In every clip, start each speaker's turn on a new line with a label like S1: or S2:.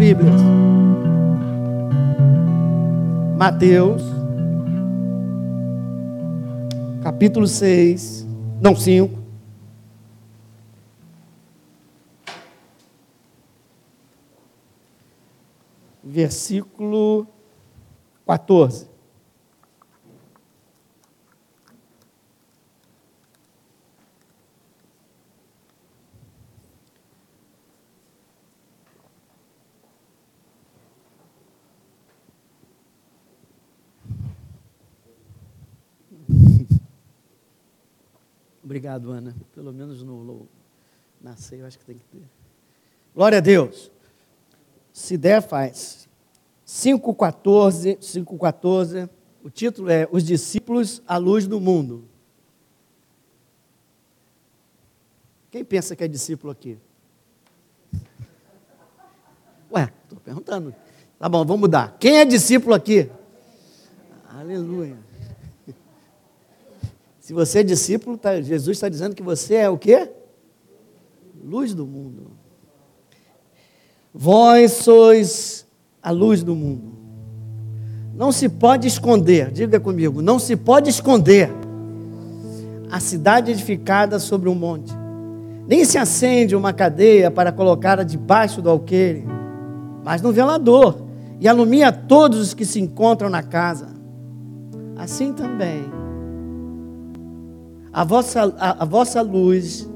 S1: Bíblias. Mateus, capítulo 6, não 5. Versículo 14. Obrigado, Ana. Pelo menos no, no nascer, eu acho que tem que ter. Glória a Deus. Se der, faz. 5,14, 5,14. O título é Os Discípulos à Luz do Mundo. Quem pensa que é discípulo aqui? Ué, estou perguntando. Tá bom, vamos mudar. Quem é discípulo aqui? Aleluia. Se você é discípulo, tá, Jesus está dizendo que você é o quê? Luz do mundo. Vós sois a luz do mundo. Não se pode esconder, diga comigo, não se pode esconder a cidade edificada sobre um monte. Nem se acende uma cadeia para colocá-la debaixo do alqueire, mas no velador, e alumia todos os que se encontram na casa. Assim também a vossa, a, a vossa luz,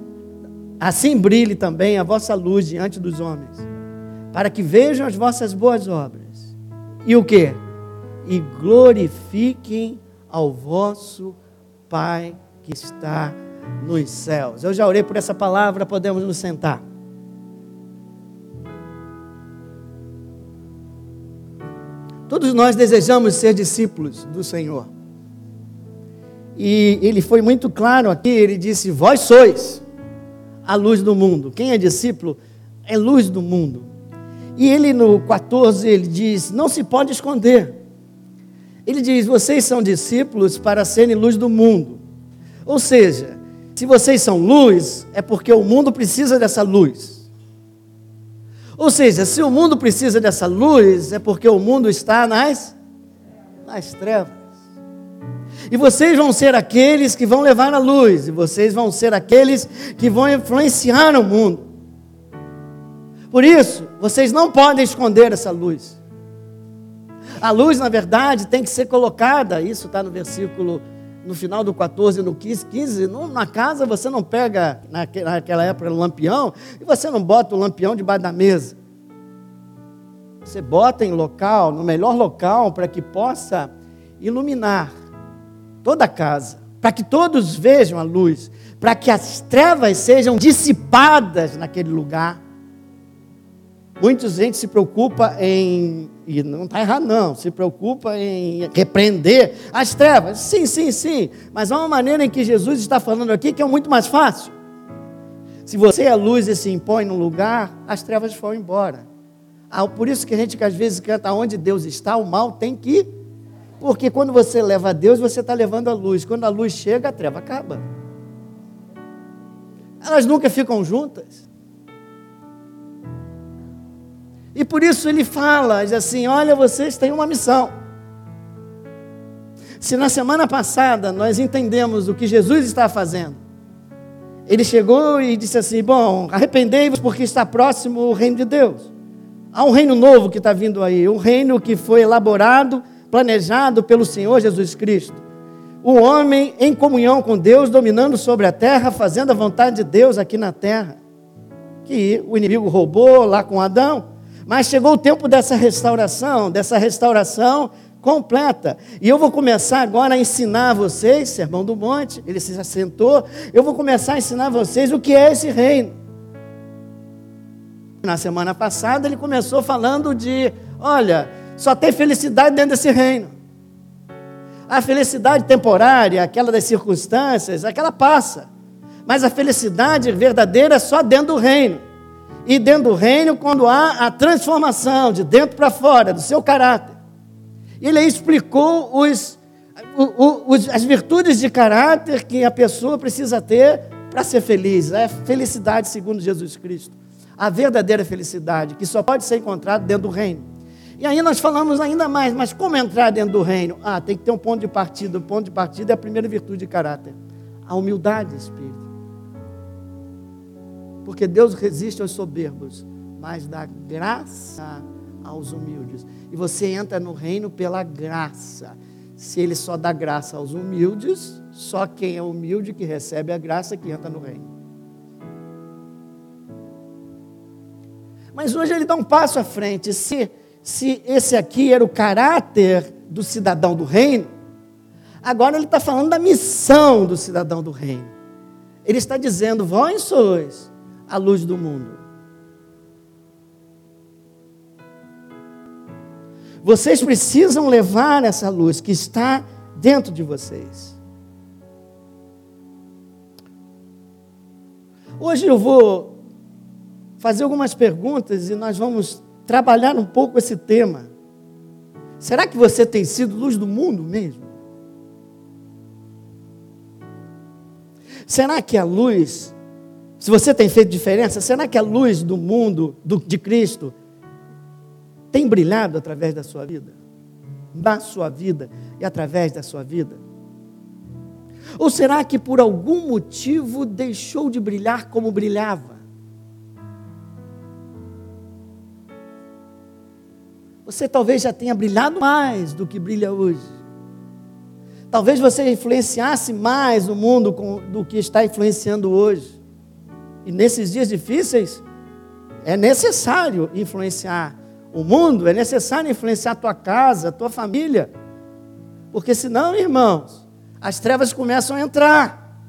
S1: assim brilhe também a vossa luz diante dos homens, para que vejam as vossas boas obras. E o que? E glorifiquem ao vosso Pai que está nos céus. Eu já orei por essa palavra, podemos nos sentar. Todos nós desejamos ser discípulos do Senhor. E ele foi muito claro aqui, ele disse: Vós sois a luz do mundo. Quem é discípulo é luz do mundo. E ele no 14, ele diz: Não se pode esconder. Ele diz: Vocês são discípulos para serem luz do mundo. Ou seja, se vocês são luz, é porque o mundo precisa dessa luz. Ou seja, se o mundo precisa dessa luz, é porque o mundo está nas, nas trevas. E vocês vão ser aqueles que vão levar a luz, e vocês vão ser aqueles que vão influenciar o mundo. Por isso, vocês não podem esconder essa luz. A luz, na verdade, tem que ser colocada, isso está no versículo, no final do 14, no 15, 15 na casa você não pega, naquela época, o lampião, e você não bota o lampião debaixo da mesa. Você bota em local, no melhor local, para que possa iluminar toda a casa, para que todos vejam a luz, para que as trevas sejam dissipadas naquele lugar. Muita gente se preocupa em, e não está errado não, se preocupa em repreender as trevas. Sim, sim, sim, mas há uma maneira em que Jesus está falando aqui que é muito mais fácil. Se você é luz e se impõe num lugar, as trevas vão embora. Ah, por isso que a gente que às vezes canta onde Deus está, o mal tem que porque quando você leva a Deus, você está levando a luz. Quando a luz chega, a treva acaba. Elas nunca ficam juntas. E por isso ele fala, diz assim: olha, vocês têm uma missão. Se na semana passada nós entendemos o que Jesus está fazendo, ele chegou e disse assim: Bom, arrependei-vos porque está próximo o reino de Deus. Há um reino novo que está vindo aí, um reino que foi elaborado planejado pelo Senhor Jesus Cristo. O homem em comunhão com Deus, dominando sobre a terra, fazendo a vontade de Deus aqui na terra. Que o inimigo roubou lá com Adão. Mas chegou o tempo dessa restauração, dessa restauração completa. E eu vou começar agora a ensinar vocês, Sermão do Monte, ele se assentou, eu vou começar a ensinar vocês o que é esse reino. Na semana passada ele começou falando de, olha, só tem felicidade dentro desse reino. A felicidade temporária, aquela das circunstâncias, aquela passa. Mas a felicidade verdadeira é só dentro do reino. E dentro do reino, quando há a transformação de dentro para fora, do seu caráter. Ele explicou os, os, as virtudes de caráter que a pessoa precisa ter para ser feliz. É felicidade segundo Jesus Cristo. a verdadeira felicidade, que só pode ser encontrada dentro do reino. E aí nós falamos ainda mais, mas como entrar dentro do reino? Ah, tem que ter um ponto de partida. O ponto de partida é a primeira virtude de caráter, a humildade de espírito. Porque Deus resiste aos soberbos, mas dá graça aos humildes. E você entra no reino pela graça. Se ele só dá graça aos humildes, só quem é humilde que recebe a graça que entra no reino. Mas hoje ele dá um passo à frente. Se, se esse aqui era o caráter do cidadão do reino, agora ele está falando da missão do cidadão do reino. Ele está dizendo: Vós sois a luz do mundo. Vocês precisam levar essa luz que está dentro de vocês. Hoje eu vou fazer algumas perguntas e nós vamos trabalhar um pouco esse tema. Será que você tem sido luz do mundo mesmo? Será que a luz, se você tem feito diferença, será que a luz do mundo, do, de Cristo, tem brilhado através da sua vida? Na sua vida e através da sua vida? Ou será que por algum motivo deixou de brilhar como brilhava? Você talvez já tenha brilhado mais do que brilha hoje. Talvez você influenciasse mais o mundo do que está influenciando hoje. E nesses dias difíceis, é necessário influenciar o mundo, é necessário influenciar a tua casa, a tua família. Porque senão, irmãos, as trevas começam a entrar.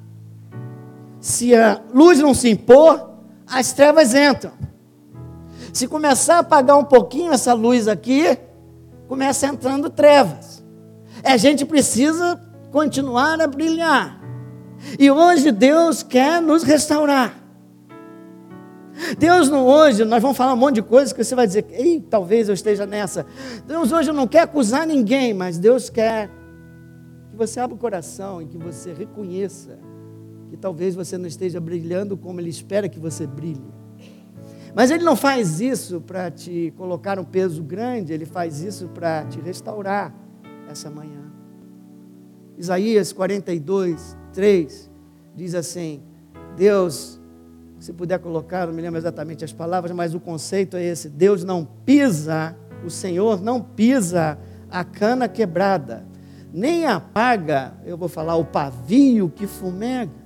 S1: Se a luz não se impor, as trevas entram. Se começar a apagar um pouquinho essa luz aqui, começa entrando trevas. É, a gente precisa continuar a brilhar. E hoje Deus quer nos restaurar. Deus não hoje, nós vamos falar um monte de coisas que você vai dizer, ei, talvez eu esteja nessa. Deus hoje não quer acusar ninguém, mas Deus quer que você abra o coração e que você reconheça que talvez você não esteja brilhando como Ele espera que você brilhe. Mas Ele não faz isso para te colocar um peso grande, Ele faz isso para te restaurar essa manhã. Isaías 42, 3 diz assim: Deus se puder colocar, não me lembro exatamente as palavras, mas o conceito é esse: Deus não pisa, o Senhor não pisa a cana quebrada, nem apaga, eu vou falar, o pavio que fumega.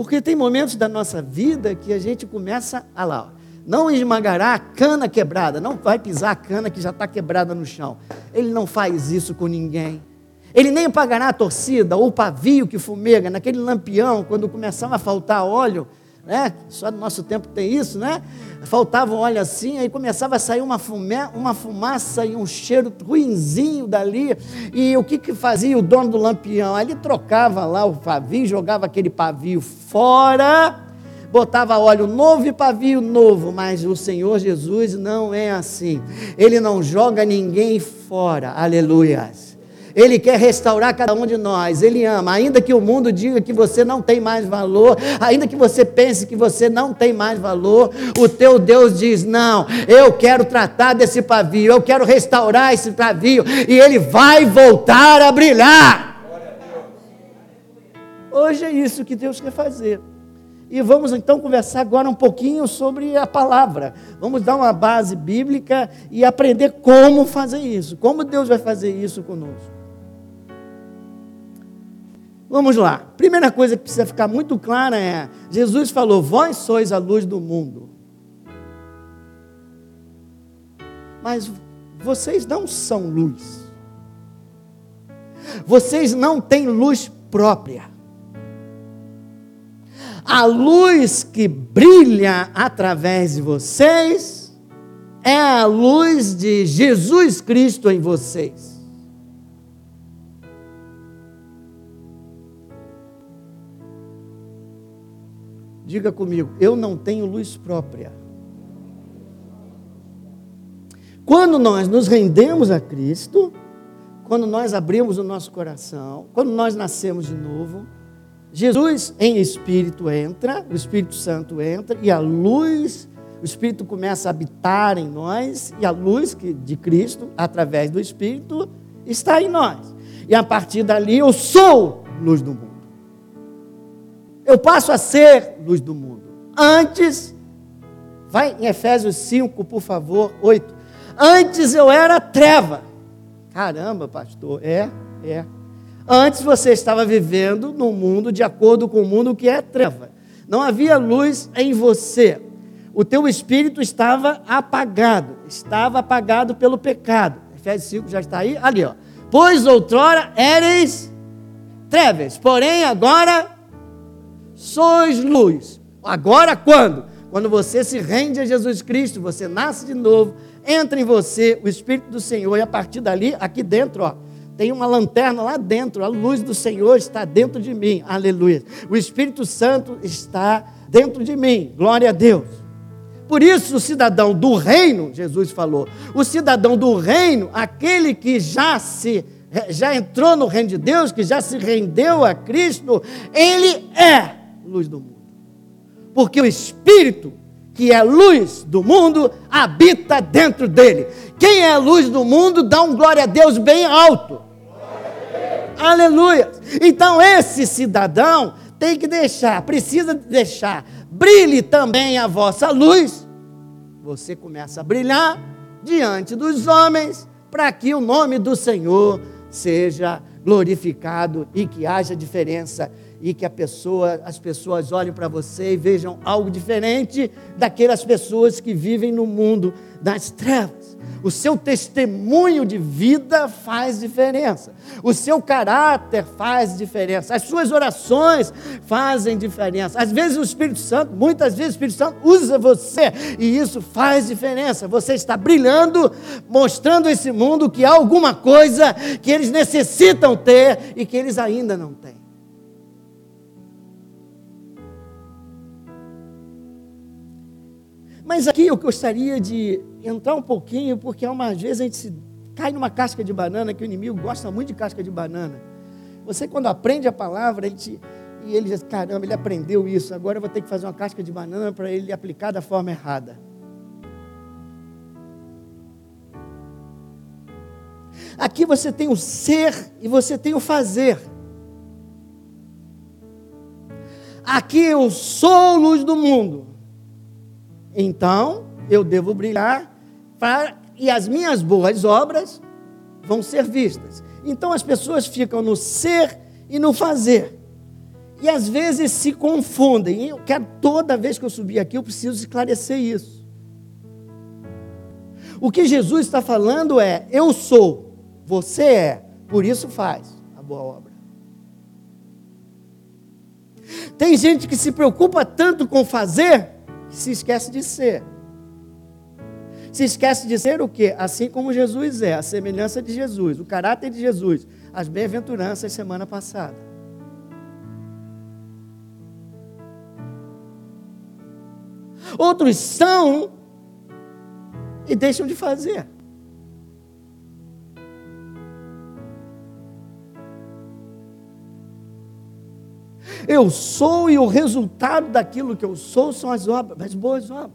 S1: Porque tem momentos da nossa vida que a gente começa a lá, não esmagará a cana quebrada, não vai pisar a cana que já está quebrada no chão. Ele não faz isso com ninguém. Ele nem pagará a torcida ou o pavio que fumega, naquele lampião, quando começava a faltar óleo, né? Só no nosso tempo tem isso, né? Faltava óleo assim, aí começava a sair uma, uma fumaça e um cheiro ruinzinho dali. E o que, que fazia o dono do lampião? Ele trocava lá o pavio, jogava aquele pavio fora, botava óleo novo e pavio novo, mas o Senhor Jesus não é assim. Ele não joga ninguém fora. Aleluias. Ele quer restaurar cada um de nós, Ele ama. Ainda que o mundo diga que você não tem mais valor, ainda que você pense que você não tem mais valor, o teu Deus diz: Não, eu quero tratar desse pavio, eu quero restaurar esse pavio, e ele vai voltar a brilhar. Hoje é isso que Deus quer fazer. E vamos então conversar agora um pouquinho sobre a palavra. Vamos dar uma base bíblica e aprender como fazer isso. Como Deus vai fazer isso conosco. Vamos lá. Primeira coisa que precisa ficar muito clara é: Jesus falou: Vós sois a luz do mundo. Mas vocês não são luz. Vocês não têm luz própria. A luz que brilha através de vocês é a luz de Jesus Cristo em vocês. Diga comigo, eu não tenho luz própria. Quando nós nos rendemos a Cristo, quando nós abrimos o nosso coração, quando nós nascemos de novo, Jesus em espírito entra, o Espírito Santo entra e a luz, o Espírito começa a habitar em nós e a luz de Cristo, através do Espírito, está em nós. E a partir dali eu sou luz do mundo. Eu passo a ser luz do mundo. Antes, vai em Efésios 5, por favor, 8. Antes eu era treva. Caramba, pastor, é, é. Antes você estava vivendo num mundo de acordo com o mundo que é treva. Não havia luz em você. O teu espírito estava apagado, estava apagado pelo pecado. Efésios 5 já está aí, ali, ó. Pois outrora éreis trevas, porém agora sois luz. Agora quando? Quando você se rende a Jesus Cristo, você nasce de novo, entra em você o Espírito do Senhor, e a partir dali, aqui dentro, ó, tem uma lanterna lá dentro, a luz do Senhor está dentro de mim, aleluia. O Espírito Santo está dentro de mim, glória a Deus. Por isso, o cidadão do reino, Jesus falou, o cidadão do reino, aquele que já se já entrou no reino de Deus, que já se rendeu a Cristo, ele é luz do mundo. Porque o Espírito, que é luz do mundo, habita dentro dele. Quem é a luz do mundo, dá um glória a Deus bem alto. Aleluia. Então esse cidadão tem que deixar, precisa deixar, brilhe também a vossa luz. Você começa a brilhar diante dos homens, para que o nome do Senhor seja glorificado e que haja diferença e que pessoa, as pessoas olhem para você e vejam algo diferente daquelas pessoas que vivem no mundo das trevas. O seu testemunho de vida faz diferença. O seu caráter faz diferença. As suas orações fazem diferença. Às vezes o Espírito Santo, muitas vezes o Espírito Santo usa você e isso faz diferença. Você está brilhando, mostrando a esse mundo que há alguma coisa que eles necessitam ter e que eles ainda não têm. Mas aqui eu gostaria de entrar um pouquinho, porque umas vezes a gente se cai numa casca de banana, que o inimigo gosta muito de casca de banana. Você, quando aprende a palavra, a gente, e ele diz: caramba, ele aprendeu isso, agora eu vou ter que fazer uma casca de banana para ele aplicar da forma errada. Aqui você tem o ser e você tem o fazer. Aqui eu sou luz do mundo. Então, eu devo brilhar para, e as minhas boas obras vão ser vistas. Então as pessoas ficam no ser e no fazer. E às vezes se confundem. Eu quero toda vez que eu subir aqui, eu preciso esclarecer isso. O que Jesus está falando é: eu sou, você é, por isso faz a boa obra. Tem gente que se preocupa tanto com fazer se esquece de ser. Se esquece de ser o quê? Assim como Jesus é, a semelhança de Jesus, o caráter de Jesus, as bem-aventuranças semana passada. Outros são e deixam de fazer. Eu sou e o resultado daquilo que eu sou são as obras, as boas obras.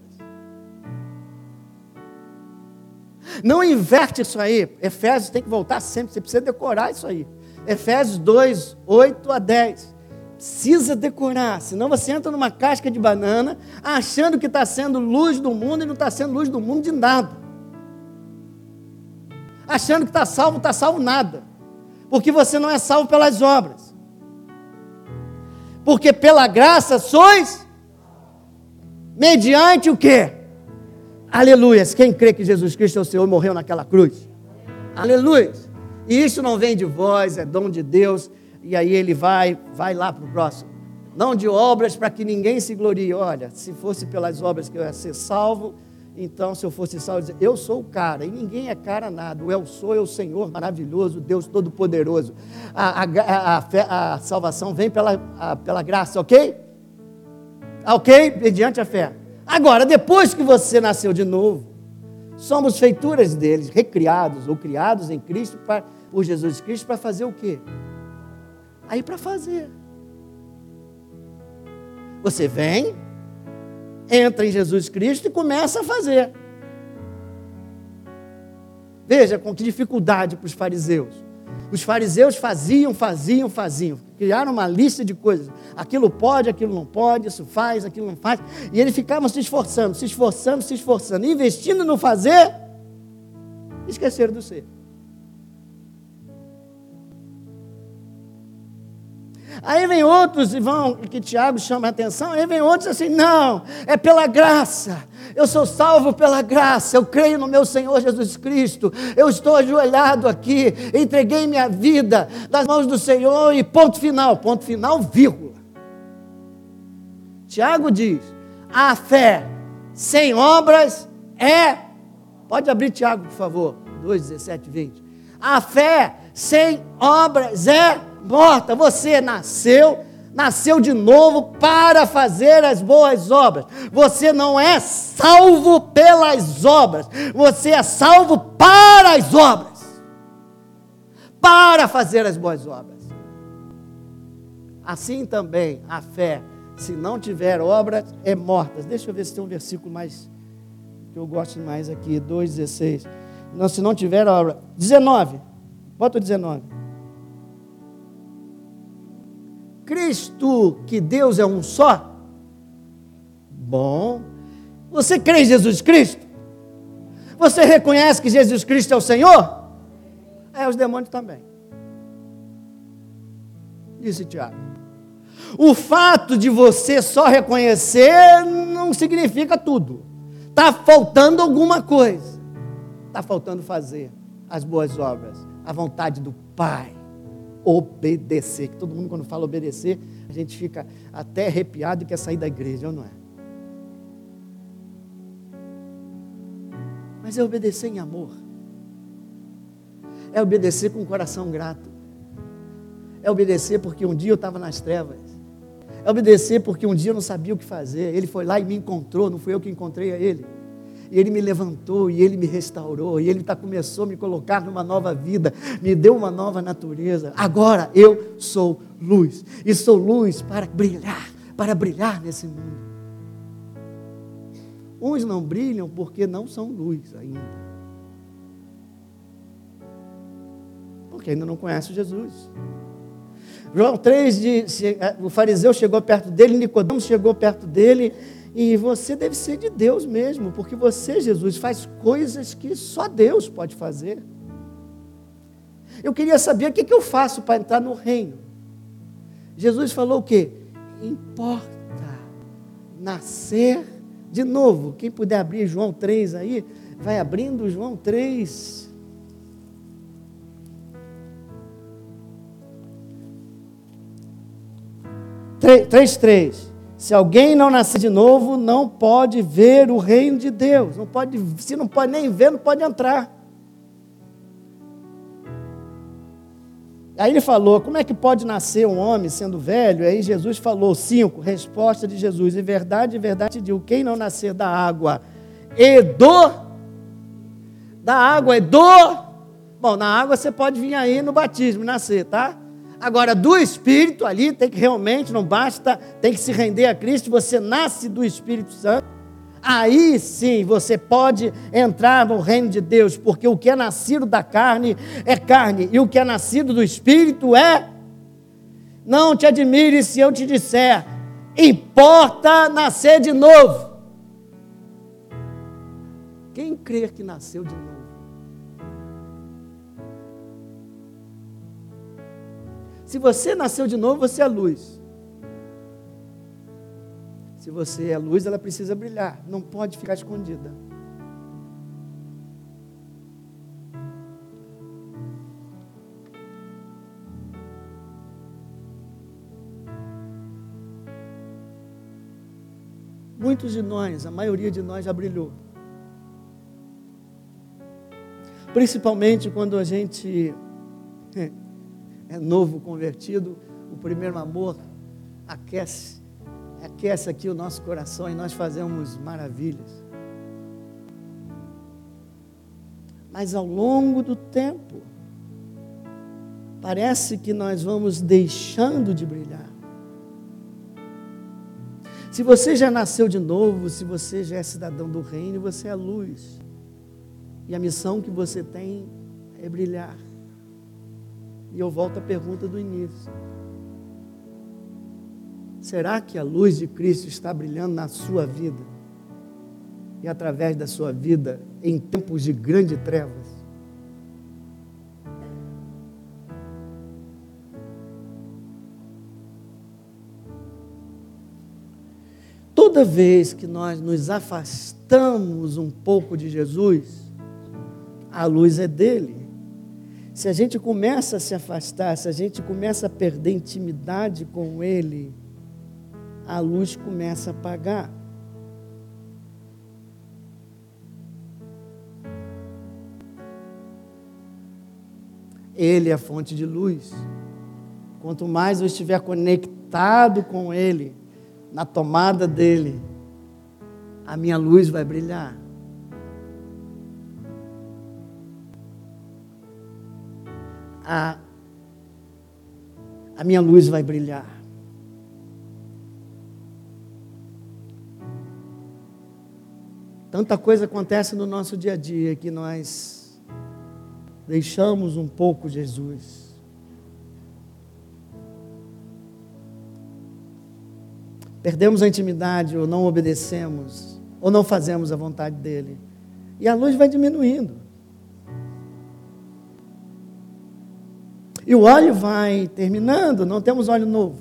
S1: Não inverte isso aí. Efésios tem que voltar sempre, você precisa decorar isso aí. Efésios 2, 8 a 10. Precisa decorar, senão você entra numa casca de banana achando que está sendo luz do mundo e não está sendo luz do mundo de nada. Achando que está salvo, está salvo nada. Porque você não é salvo pelas obras porque pela graça sois mediante o quê? Aleluias. Quem crê que Jesus Cristo é o Senhor morreu naquela cruz? Aleluias. E isso não vem de vós, é dom de Deus. E aí ele vai, vai lá para o próximo. Não de obras para que ninguém se glorie. Olha, se fosse pelas obras que eu ia ser salvo, então, se eu fosse salvo, eu dizer, eu sou o cara, e ninguém é cara nada. O eu sou é o Senhor maravilhoso, Deus Todo-Poderoso. A, a, a, a, salvação vem pela, pela graça, ok? Ok? Mediante a fé. Agora, depois que você nasceu de novo, somos feituras deles, recriados ou criados em Cristo, pra, por Jesus Cristo, para fazer o quê? Aí para fazer. Você vem, entra em Jesus Cristo e começa a fazer. Veja com que dificuldade para os fariseus. Os fariseus faziam, faziam, faziam. Criaram uma lista de coisas. Aquilo pode, aquilo não pode, isso faz, aquilo não faz. E eles ficavam se esforçando, se esforçando, se esforçando, investindo no fazer, esqueceram do ser. Aí vem outros vão, que Tiago chama a atenção, aí vem outros assim, não, é pela graça. Eu sou salvo pela graça, eu creio no meu Senhor Jesus Cristo. Eu estou ajoelhado aqui, entreguei minha vida nas mãos do Senhor e ponto final, ponto final, vírgula. Tiago diz: a fé sem obras é. Pode abrir Tiago, por favor, 2, 17, 20. A fé sem obras é morta. Você nasceu, nasceu de novo para fazer as boas obras. Você não é salvo pelas obras, você é salvo para as obras. Para fazer as boas obras. Assim também a fé, se não tiver obras, é morta. Deixa eu ver se tem um versículo mais que eu gosto mais aqui, 2,16. Não, se não tiver obra. 19. Bota o 19. Cristo, que Deus é um só? Bom. Você crê em Jesus Cristo? Você reconhece que Jesus Cristo é o Senhor? É, os demônios também. Disse Tiago. O fato de você só reconhecer não significa tudo. Está faltando alguma coisa. Está faltando fazer as boas obras, a vontade do Pai obedecer. Que todo mundo, quando fala obedecer, a gente fica até arrepiado e quer sair da igreja, ou não é? Mas é obedecer em amor. É obedecer com o coração grato. É obedecer porque um dia eu estava nas trevas. É obedecer porque um dia eu não sabia o que fazer. Ele foi lá e me encontrou, não fui eu que encontrei a ele e Ele me levantou, e Ele me restaurou, e Ele tá, começou a me colocar numa nova vida, me deu uma nova natureza. Agora eu sou luz, e sou luz para brilhar, para brilhar nesse mundo. Uns não brilham porque não são luz ainda. Porque ainda não conhecem Jesus. João 3, de, o fariseu chegou perto dele, Nicodemos chegou perto dele, e você deve ser de Deus mesmo, porque você, Jesus, faz coisas que só Deus pode fazer. Eu queria saber o que, que eu faço para entrar no reino. Jesus falou o quê? Importa nascer de novo. Quem puder abrir João 3 aí, vai abrindo João 3. Três, três. Se alguém não nascer de novo, não pode ver o reino de Deus. Não pode, se não pode nem ver, não pode entrar. Aí ele falou: como é que pode nascer um homem sendo velho? Aí Jesus falou: cinco, resposta de Jesus: em verdade, em verdade, digo: quem não nascer da água e do. Da água e do. Bom, na água você pode vir aí no batismo nascer, tá? Agora, do Espírito ali, tem que realmente, não basta, tem que se render a Cristo, você nasce do Espírito Santo. Aí sim você pode entrar no reino de Deus, porque o que é nascido da carne é carne, e o que é nascido do Espírito é. Não te admire se eu te disser, importa nascer de novo. Quem crê que nasceu de novo? Se você nasceu de novo, você é luz. Se você é luz, ela precisa brilhar, não pode ficar escondida. Muitos de nós, a maioria de nós já brilhou. Principalmente quando a gente é novo convertido, o primeiro amor aquece, aquece aqui o nosso coração e nós fazemos maravilhas. Mas ao longo do tempo, parece que nós vamos deixando de brilhar. Se você já nasceu de novo, se você já é cidadão do reino, você é luz. E a missão que você tem é brilhar. E eu volto à pergunta do início. Será que a luz de Cristo está brilhando na sua vida? E através da sua vida em tempos de grande trevas? Toda vez que nós nos afastamos um pouco de Jesus, a luz é dele. Se a gente começa a se afastar, se a gente começa a perder intimidade com ele, a luz começa a apagar. Ele é a fonte de luz. Quanto mais eu estiver conectado com Ele, na tomada dele, a minha luz vai brilhar. A, a minha luz vai brilhar. Tanta coisa acontece no nosso dia a dia que nós deixamos um pouco Jesus. perdemos a intimidade, ou não obedecemos, ou não fazemos a vontade dele. E a luz vai diminuindo. E o óleo vai terminando, não temos óleo novo.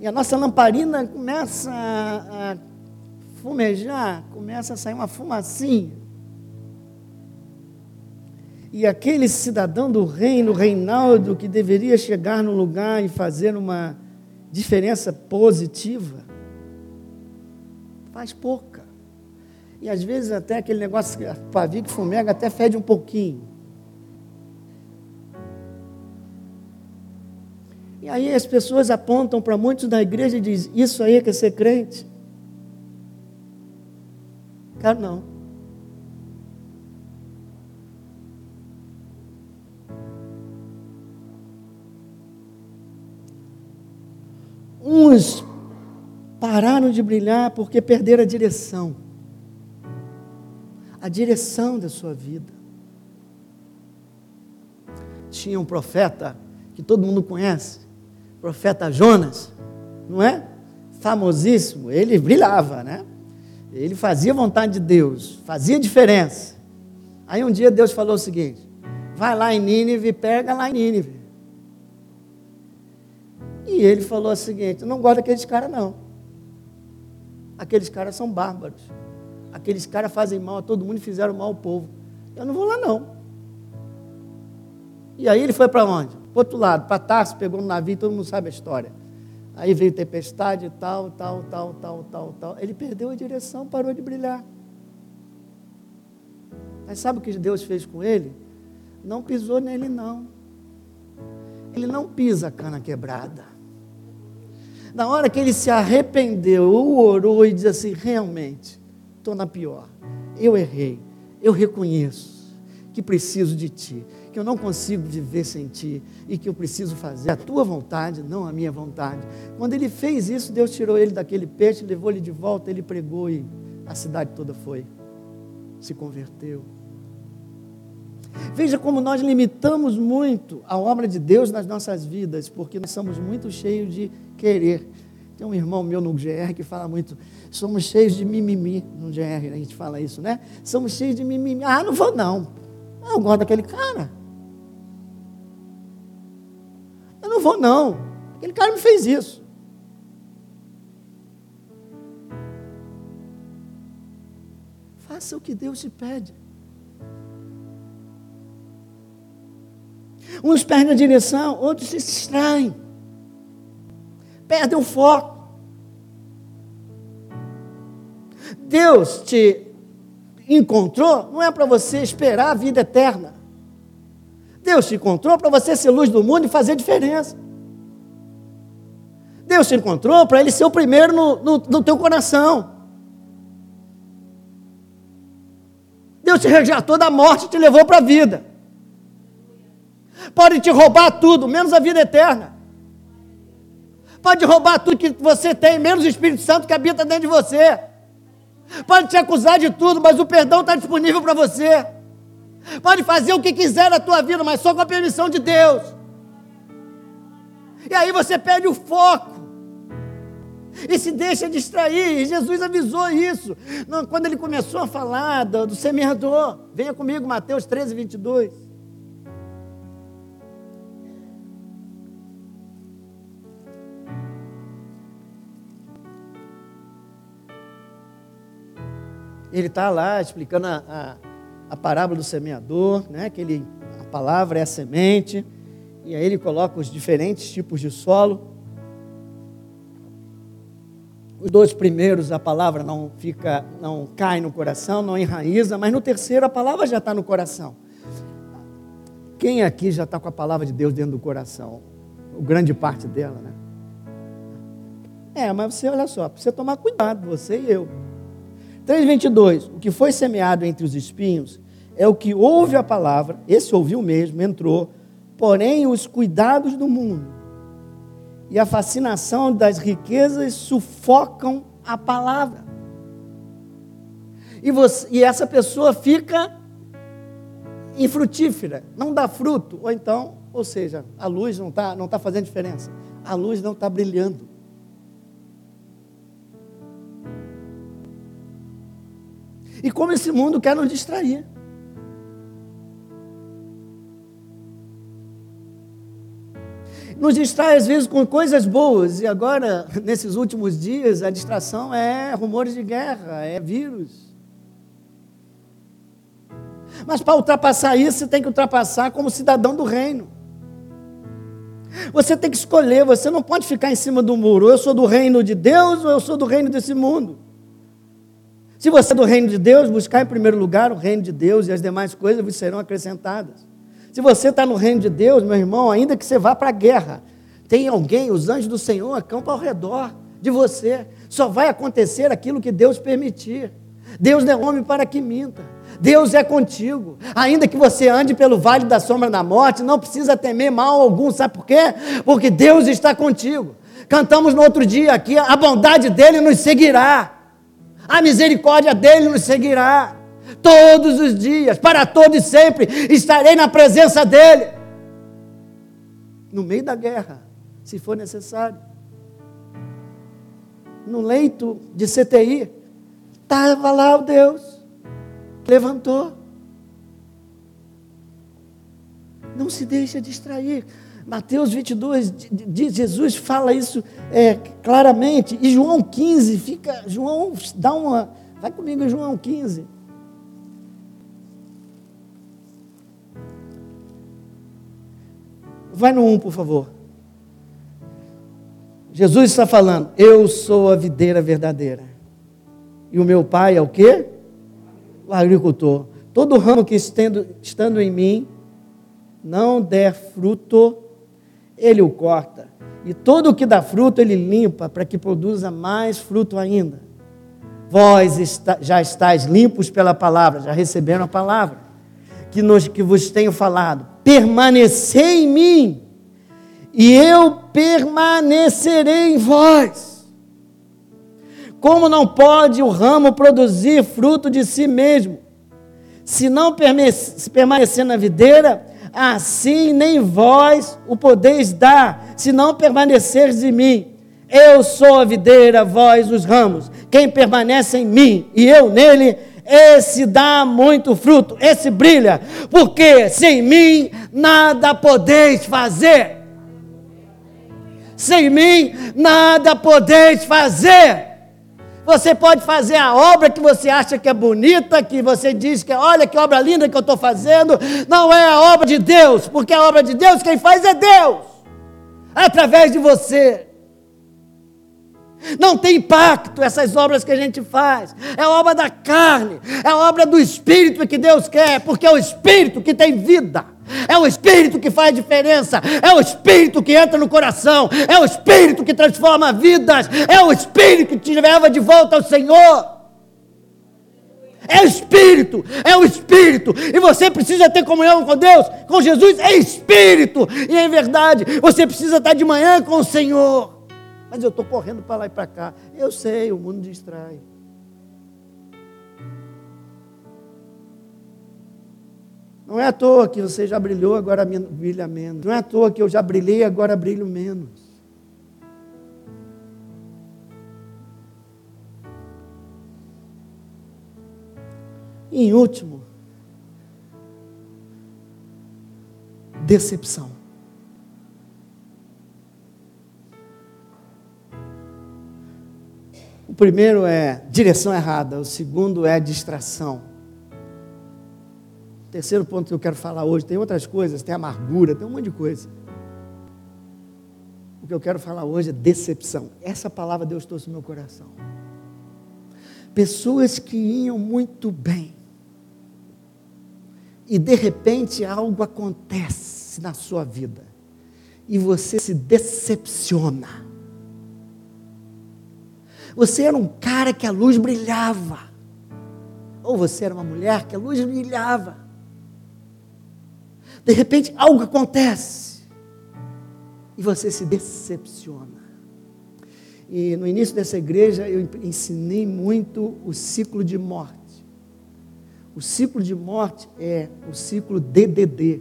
S1: E a nossa lamparina começa a fumejar, começa a sair uma fumacinha. E aquele cidadão do reino, Reinaldo, que deveria chegar no lugar e fazer uma diferença positiva, faz pouca. E às vezes até aquele negócio, pavio que fumega, até fede um pouquinho. E aí as pessoas apontam para muitos da igreja e dizem, isso aí é que é ser crente? Cara, não. Uns pararam de brilhar porque perderam a direção. A direção da sua vida. Tinha um profeta que todo mundo conhece, profeta Jonas, não é? Famosíssimo, ele brilhava, né? Ele fazia vontade de Deus, fazia diferença. Aí um dia Deus falou o seguinte: vai lá em Nínive, pega lá em Nínive. E ele falou o seguinte: não gosto daqueles caras, não. Aqueles caras são bárbaros. Aqueles caras fazem mal a todo mundo e fizeram mal ao povo. Eu não vou lá, não. E aí ele foi para onde? Para outro lado, para Tarso, pegou um navio, todo mundo sabe a história. Aí veio tempestade tal, tal, tal, tal, tal, tal. Ele perdeu a direção, parou de brilhar. Mas sabe o que Deus fez com ele? Não pisou nele, não. Ele não pisa a cana quebrada. Na hora que ele se arrependeu, orou e disse assim: realmente, estou na pior. Eu errei. Eu reconheço que preciso de ti, que eu não consigo viver sem ti e que eu preciso fazer a tua vontade, não a minha vontade. Quando ele fez isso, Deus tirou ele daquele peixe, levou ele de volta, ele pregou e a cidade toda foi, se converteu. Veja como nós limitamos muito a obra de Deus nas nossas vidas, porque nós somos muito cheios de querer. Tem um irmão meu no GR que fala muito, somos cheios de mimimi, no GR a gente fala isso, né? Somos cheios de mimimi. Ah, não vou não. Eu gosto daquele cara. Não vou não. Aquele cara me fez isso. Faça o que Deus te pede. Uns perdem a direção, outros se distraem. Perdem o foco. Deus te encontrou, não é para você esperar a vida eterna. Deus te encontrou para você ser luz do mundo e fazer diferença. Deus te encontrou para Ele ser o primeiro no, no, no teu coração. Deus te resgatou da morte e te levou para a vida. Pode te roubar tudo, menos a vida eterna. Pode roubar tudo que você tem, menos o Espírito Santo que habita dentro de você. Pode te acusar de tudo, mas o perdão está disponível para você. Pode fazer o que quiser na tua vida, mas só com a permissão de Deus. E aí você perde o foco. E se deixa distrair. E Jesus avisou isso. Quando ele começou a falar do, do semeador. Venha comigo, Mateus 13, 22. Ele está lá explicando a, a, a, parábola do semeador, né? que ele, a palavra é a semente, e aí ele coloca os diferentes tipos de solo. Os dois primeiros a palavra não fica, não cai no coração, não enraiza, mas no terceiro a palavra já está no coração. Quem aqui já está com a palavra de Deus dentro do coração? O grande parte dela, né? É, mas você olha só, precisa tomar cuidado, você e eu. 3,22. O que foi semeado entre os espinhos é o que ouve a palavra, esse ouviu mesmo, entrou, porém os cuidados do mundo e a fascinação das riquezas sufocam a palavra. E, você, e essa pessoa fica infrutífera, não dá fruto, ou então, ou seja, a luz não está não tá fazendo diferença, a luz não está brilhando. E como esse mundo quer nos distrair. Nos distrai às vezes com coisas boas, e agora, nesses últimos dias, a distração é rumores de guerra, é vírus. Mas para ultrapassar isso, você tem que ultrapassar como cidadão do reino. Você tem que escolher, você não pode ficar em cima do muro. Eu sou do reino de Deus ou eu sou do reino desse mundo. Se você é do reino de Deus, buscar em primeiro lugar o reino de Deus e as demais coisas vos serão acrescentadas. Se você está no reino de Deus, meu irmão, ainda que você vá para a guerra, tem alguém, os anjos do Senhor acampam ao redor de você. Só vai acontecer aquilo que Deus permitir. Deus não é homem para que minta. Deus é contigo. Ainda que você ande pelo vale da sombra da morte, não precisa temer mal algum. Sabe por quê? Porque Deus está contigo. Cantamos no outro dia aqui: a bondade dele nos seguirá. A misericórdia dele nos seguirá todos os dias, para todos e sempre, estarei na presença dele. No meio da guerra, se for necessário. No leito de CTI, estava lá o Deus, levantou. Não se deixa distrair. Mateus 22, diz, Jesus fala isso é, claramente. E João 15, fica. João dá uma. Vai comigo em João 15. Vai no 1, por favor. Jesus está falando, eu sou a videira verdadeira. E o meu pai é o quê? O agricultor. Todo ramo que estendo, estando em mim não der fruto, ele o corta. E todo o que dá fruto, ele limpa, para que produza mais fruto ainda. Vós está, já estáis limpos pela palavra, já receberam a palavra que, nos, que vos tenho falado. Permanecei em mim, e eu permanecerei em vós. Como não pode o ramo produzir fruto de si mesmo, se não permanecer na videira, assim nem vós o podeis dar, se não permaneceres em mim. Eu sou a videira, vós os ramos. Quem permanece em mim e eu nele, esse dá muito fruto, esse brilha, porque sem mim nada podeis fazer. Sem mim nada podeis fazer. Você pode fazer a obra que você acha que é bonita, que você diz que olha que obra linda que eu estou fazendo. Não é a obra de Deus, porque a obra de Deus quem faz é Deus, é através de você. Não tem impacto essas obras que a gente faz. É obra da carne, é obra do Espírito que Deus quer, porque é o Espírito que tem vida. É o Espírito que faz diferença. É o Espírito que entra no coração. É o Espírito que transforma vidas. É o Espírito que te leva de volta ao Senhor. É o Espírito, é o Espírito, e você precisa ter comunhão com Deus, com Jesus, é Espírito, e é verdade, você precisa estar de manhã com o Senhor. Mas eu estou correndo para lá e para cá. Eu sei, o mundo distrai. Não é à toa que você já brilhou, agora brilha menos. Não é à toa que eu já brilhei, agora brilho menos. E em último, decepção. O primeiro é direção errada, o segundo é distração. Terceiro ponto que eu quero falar hoje, tem outras coisas, tem amargura, tem um monte de coisa. O que eu quero falar hoje é decepção. Essa palavra Deus trouxe no meu coração. Pessoas que iam muito bem, e de repente algo acontece na sua vida, e você se decepciona. Você era um cara que a luz brilhava. Ou você era uma mulher que a luz brilhava. De repente algo acontece. E você se decepciona. E no início dessa igreja eu ensinei muito o ciclo de morte. O ciclo de morte é o ciclo DDD.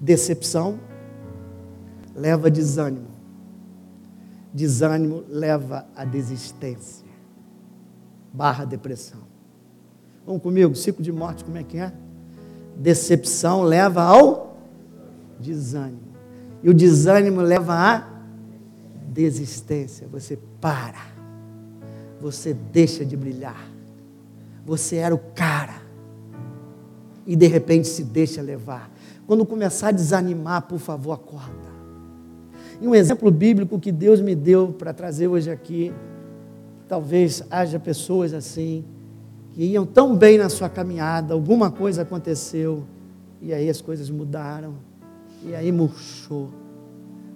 S1: Decepção leva a desânimo Desânimo leva à desistência, barra depressão. Vamos comigo, ciclo de morte, como é que é? Decepção leva ao desânimo. E o desânimo leva à desistência. Você para. Você deixa de brilhar. Você era o cara. E de repente se deixa levar. Quando começar a desanimar, por favor, acorda. E um exemplo bíblico que Deus me deu para trazer hoje aqui, talvez haja pessoas assim, que iam tão bem na sua caminhada, alguma coisa aconteceu, e aí as coisas mudaram, e aí murchou.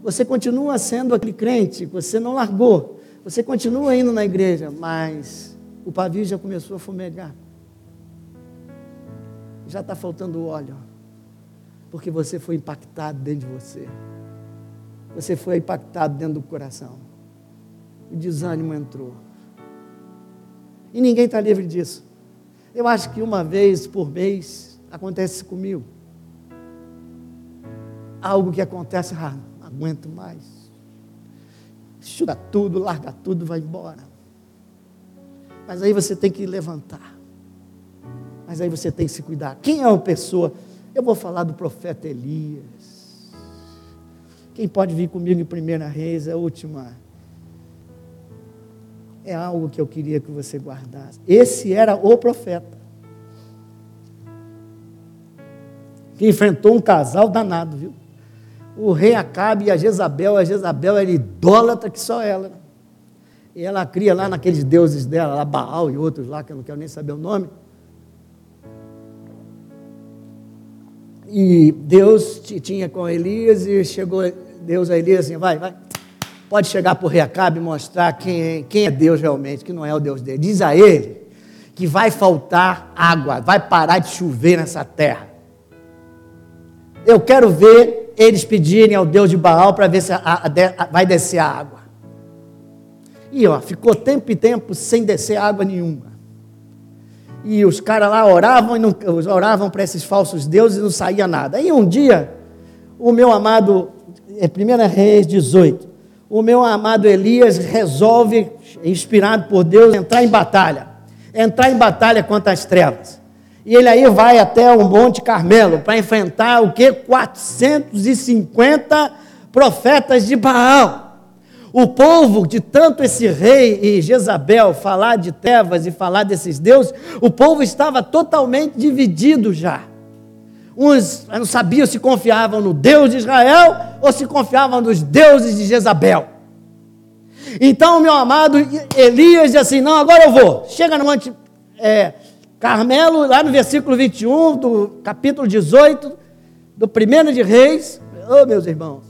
S1: Você continua sendo aquele crente, você não largou, você continua indo na igreja, mas o pavio já começou a fumegar. Já está faltando óleo, porque você foi impactado dentro de você você foi impactado dentro do coração. O desânimo entrou. E ninguém está livre disso. Eu acho que uma vez por mês acontece comigo. Algo que acontece, ah, não aguento mais. Chuta tudo, larga tudo, vai embora. Mas aí você tem que levantar. Mas aí você tem que se cuidar. Quem é a pessoa? Eu vou falar do profeta Elias. Quem pode vir comigo em primeira reis, é a última. É algo que eu queria que você guardasse. Esse era o profeta. Que enfrentou um casal danado, viu? O rei Acabe e a Jezabel. A Jezabel era idólatra que só ela. E ela cria lá naqueles deuses dela, lá Baal e outros lá, que eu não quero nem saber o nome. E Deus tinha com Elias e chegou Deus a Elias assim, vai, vai. Pode chegar para o rei Acabe e mostrar quem é, quem é Deus realmente, que não é o Deus dele. Diz a ele que vai faltar água, vai parar de chover nessa terra. Eu quero ver eles pedirem ao Deus de Baal para ver se a, a, a, vai descer a água. E ó, ficou tempo e tempo sem descer água nenhuma. E os caras lá oravam e não, oravam para esses falsos deuses e não saía nada. Aí um dia, o meu amado, é 1 Reis 18, o meu amado Elias resolve, inspirado por Deus, entrar em batalha. Entrar em batalha contra as trevas. E ele aí vai até o Monte Carmelo para enfrentar o que? 450 profetas de Baal. O povo, de tanto esse rei e Jezabel falar de trevas e falar desses deuses, o povo estava totalmente dividido já. Uns não sabiam se confiavam no Deus de Israel ou se confiavam nos deuses de Jezabel. Então, meu amado Elias diz assim: Não, agora eu vou. Chega no Monte é, Carmelo, lá no versículo 21 do capítulo 18, do primeiro de Reis. Oh, meus irmãos.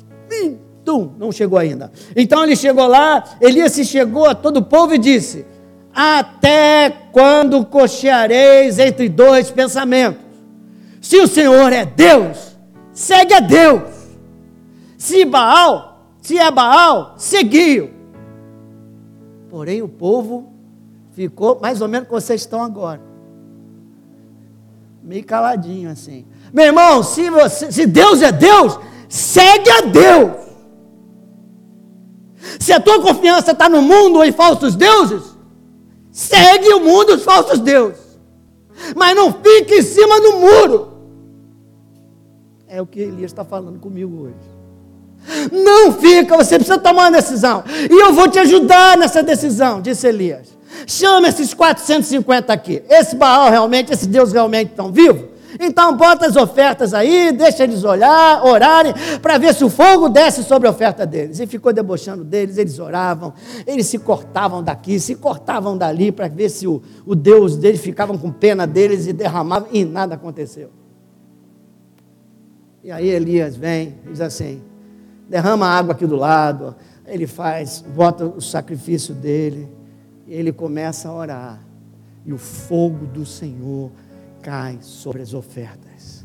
S1: Tum, não chegou ainda. Então ele chegou lá, Elias se chegou a todo o povo e disse: Até quando cocheareis entre dois pensamentos? Se o Senhor é Deus, segue a Deus. Se Baal, Se é Baal, seguiu. Porém, o povo ficou mais ou menos como vocês estão agora. Meio caladinho assim. Meu irmão, se, você, se Deus é Deus, segue a Deus. Se a tua confiança está no mundo ou em falsos deuses, segue o mundo os falsos deuses. Mas não fique em cima do muro. É o que Elias está falando comigo hoje. Não fica, você precisa tomar uma decisão. E eu vou te ajudar nessa decisão, disse Elias. Chama esses 450 aqui. Esse Baal realmente, esse Deus realmente estão vivo? Então bota as ofertas aí, deixa eles olhar, orarem, para ver se o fogo desce sobre a oferta deles. E ficou debochando deles, eles oravam, eles se cortavam daqui, se cortavam dali, para ver se o, o Deus deles ficavam com pena deles e derramavam, e nada aconteceu. E aí Elias vem, diz assim: derrama água aqui do lado, ele faz, bota o sacrifício dele, e ele começa a orar. E o fogo do Senhor cai sobre as ofertas.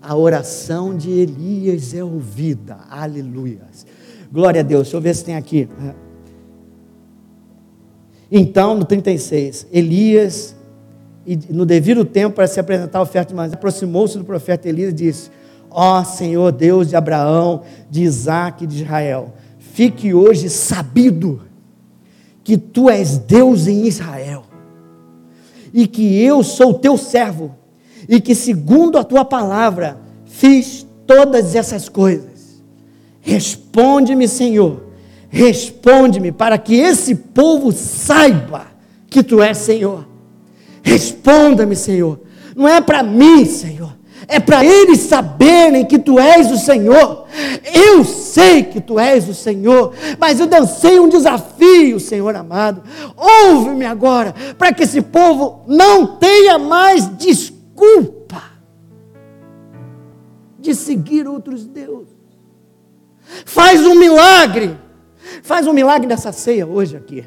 S1: A oração de Elias é ouvida. Aleluias. Glória a Deus. Deixa eu ver se tem aqui. Então, no 36, Elias, no devido tempo para se apresentar a oferta, mas aproximou-se do profeta Elias e disse: Ó Senhor Deus de Abraão, de Isaac e de Israel, fique hoje sabido que tu és Deus em Israel e que eu sou teu servo, e que segundo a tua palavra fiz todas essas coisas. Responde-me, Senhor, responde-me, para que esse povo saiba que tu és Senhor. Responda-me, Senhor. Não é para mim, Senhor é para eles saberem que tu és o Senhor. Eu sei que tu és o Senhor, mas eu dancei um desafio, Senhor amado. Ouve-me agora, para que esse povo não tenha mais desculpa de seguir outros deuses. Faz um milagre, faz um milagre dessa ceia hoje aqui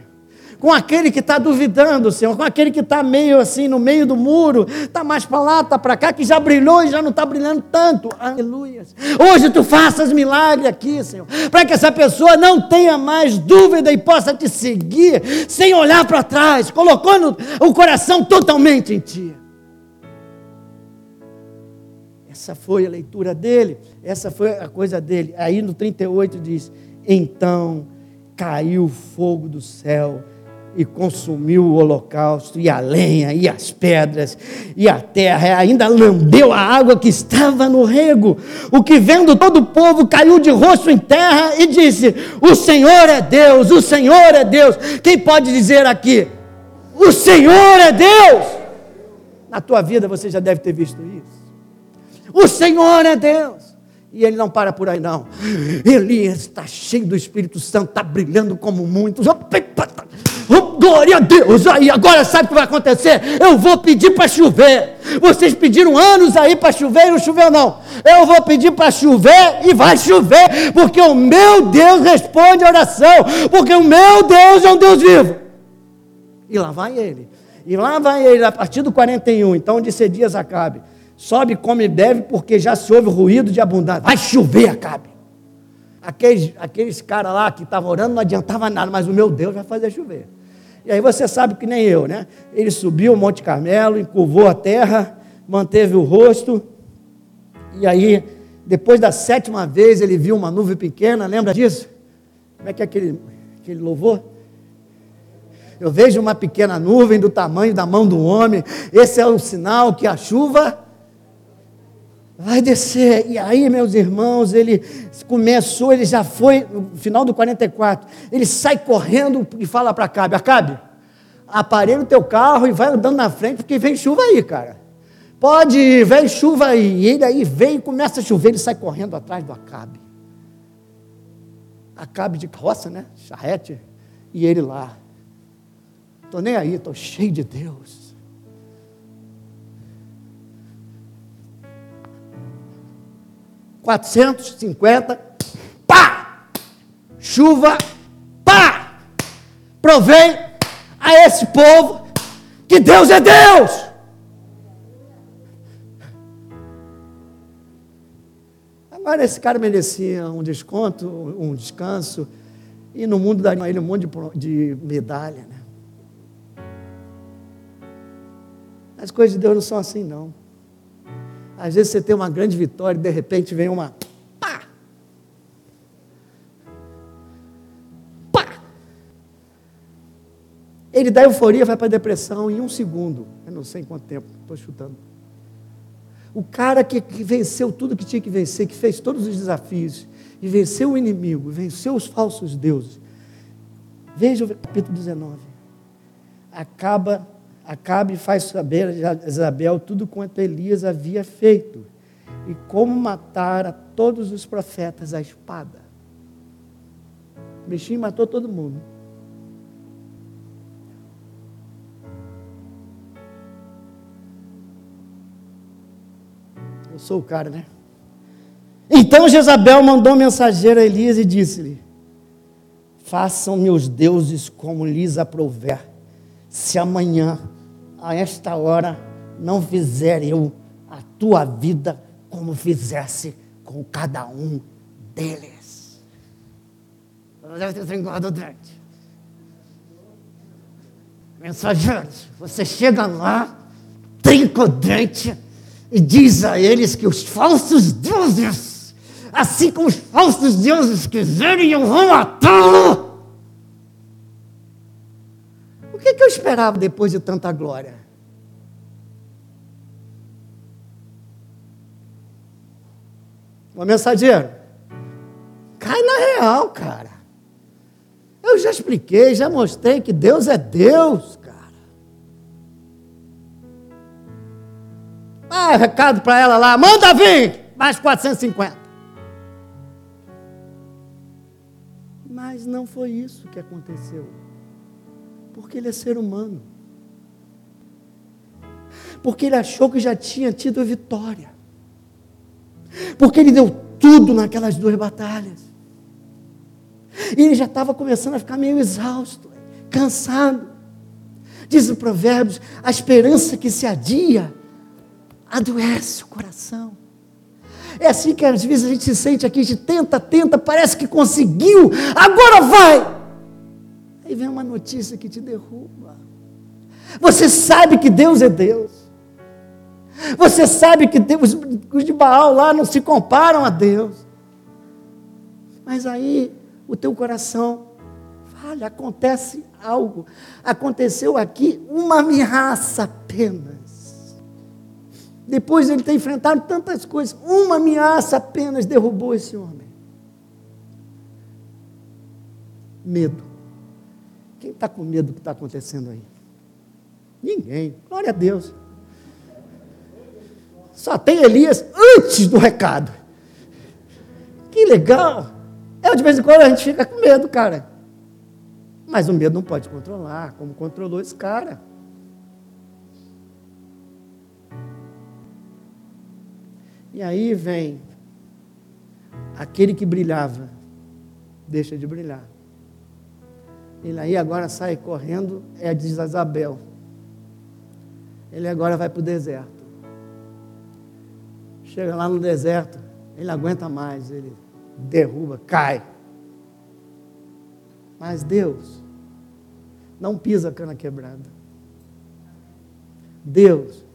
S1: com aquele que está duvidando, Senhor, com aquele que está meio assim no meio do muro, está mais para lá, está para cá, que já brilhou e já não está brilhando tanto. Aleluia. Hoje tu faças milagre aqui, Senhor, para que essa pessoa não tenha mais dúvida e possa te seguir sem olhar para trás, colocando o coração totalmente em ti. Essa foi a leitura dele, essa foi a coisa dele. Aí no 38 diz: Então caiu fogo do céu e consumiu o holocausto, e a lenha, e as pedras, e a terra, e ainda lambeu a água que estava no rego. O que vendo todo o povo caiu de rosto em terra e disse: O Senhor é Deus, o Senhor é Deus. Quem pode dizer aqui? O Senhor é Deus. Na tua vida você já deve ter visto isso. O Senhor é Deus. E ele não para por aí, não. Elias está cheio do Espírito Santo, está brilhando como muitos. Oh, glória a Deus! Aí, agora sabe o que vai acontecer? Eu vou pedir para chover. Vocês pediram anos aí para chover e não choveu, não. Eu vou pedir para chover e vai chover, porque o meu Deus responde a oração, porque o meu Deus é um Deus vivo. E lá vai ele. E lá vai ele, a partir do 41. Então disse Dias Acabe: sobe, come bebe, porque já se ouve ruído de abundância. Vai chover, Acabe. Aqueles, aqueles caras lá que estavam orando não adiantava nada, mas o meu Deus vai fazer chover. E aí você sabe que nem eu, né? Ele subiu o Monte Carmelo, encurvou a terra, manteve o rosto, e aí, depois da sétima vez, ele viu uma nuvem pequena, lembra disso? Como é que é aquele, aquele louvor? Eu vejo uma pequena nuvem do tamanho da mão do homem, esse é o sinal que a chuva vai descer. E aí, meus irmãos, ele começou, ele já foi, no final do 44, ele sai correndo e fala para Acabe, Acabe, aparelha o teu carro e vai andando na frente, porque vem chuva aí, cara. Pode ir, vem chuva aí. E ele aí vem e começa a chover, ele sai correndo atrás do Acabe. Acabe de roça, né? Charrete. E ele lá. Estou nem aí, estou cheio de Deus. 450, pá! Chuva, pá! Provei a esse povo que Deus é Deus. Agora esse cara merecia um desconto, um descanso, e no mundo daria ele um monte de medalha. Né? As coisas de Deus não são assim, não. Às vezes você tem uma grande vitória e de repente vem uma. Pá! Pá! Ele dá euforia, vai para a depressão em um segundo. Eu não sei em quanto tempo, estou chutando. O cara que, que, venceu tudo que tinha que vencer, que fez todos os desafios, e venceu o inimigo, venceu os falsos deuses. Veja o capítulo 19. Acaba, Acabe faz saber a Isabel tudo quanto Elias havia feito, e como matar a todos os profetas à espada. O bichinho matou todo mundo. Eu sou o cara, né? Então Jezabel mandou mensageiro a Elias e disse-lhe: Façam meus deuses como lhes aprouver, se amanhã, a esta hora, não fizer eu a tua vida como fizesse com cada um deles. Deve ter o dente. Mensageiros, você chega lá, trinca o dente e diz a eles que os falsos deuses, assim como os falsos deuses quiserem, eu vou matá-lo. Eu esperava depois de tanta glória? Uma mensageiro, cai na real, cara. Eu já expliquei, já mostrei que Deus é Deus. Ah, recado para ela lá, manda vir, mais 450. Mas não foi isso que aconteceu. Porque ele é ser humano. Porque ele achou que já tinha tido vitória. Porque ele deu tudo naquelas duas batalhas. E ele já estava começando a ficar meio exausto, cansado. Diz o Provérbios: a esperança que se adia adoece o coração. É assim que às vezes a gente se sente aqui, a gente tenta, tenta, parece que conseguiu, agora vai. Aí vem uma notícia que te derruba. Você sabe que Deus é Deus. Você sabe que Deus, os de Baal lá não se comparam a Deus. Mas aí o teu coração falha, acontece algo. Aconteceu aqui uma ameaça apenas. Depois de ele ter enfrentado tantas coisas, uma ameaça apenas derrubou esse homem. Medo. Quem está com medo do que está acontecendo aí? Ninguém. Glória a Deus. Só tem Elias antes do recado. Que legal. É, de vez em quando a gente fica com medo, cara. Mas o medo não pode controlar, como controlou esse cara. E aí vem aquele que brilhava, deixa de brilhar. Ele aí agora sai correndo, é de Isabel. Ele agora vai para o deserto. Chega lá no deserto, ele aguenta mais, ele derruba, cai. Mas Deus não pisa a cana quebrada. Deus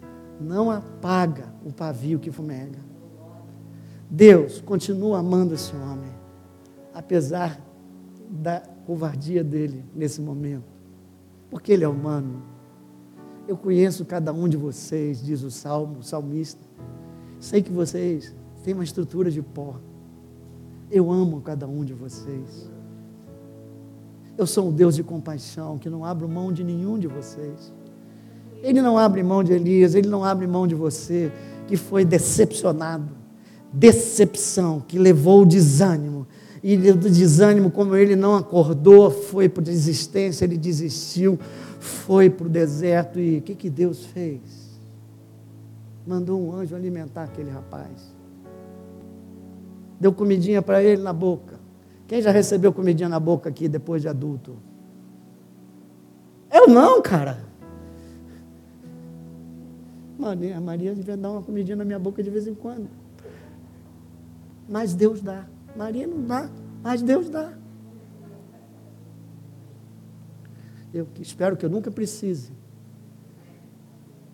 S1: não apaga o pavio que fumega. Deus continua amando esse homem, apesar da covardia dele nesse momento, porque ele é humano. Eu conheço cada um de vocês, diz o salmo, o salmista. Sei que vocês têm uma estrutura de pó. Eu amo cada um de vocês. Eu sou um Deus de compaixão que não abro mão de nenhum de vocês. Ele não abre mão de Elias, ele não abre mão de você que foi decepcionado decepção que levou o desânimo. E do desânimo, como ele não acordou, foi para a desistência, ele desistiu, foi para o deserto. E o que, que Deus fez? Mandou um anjo alimentar aquele rapaz. Deu comidinha para ele na boca. Quem já recebeu comidinha na boca aqui depois de adulto? Eu não, cara. Maria, Maria devia dar uma comidinha na minha boca de vez em quando. mas Deus dá. Maria não dá, mas Deus dá. Eu espero que eu nunca precise.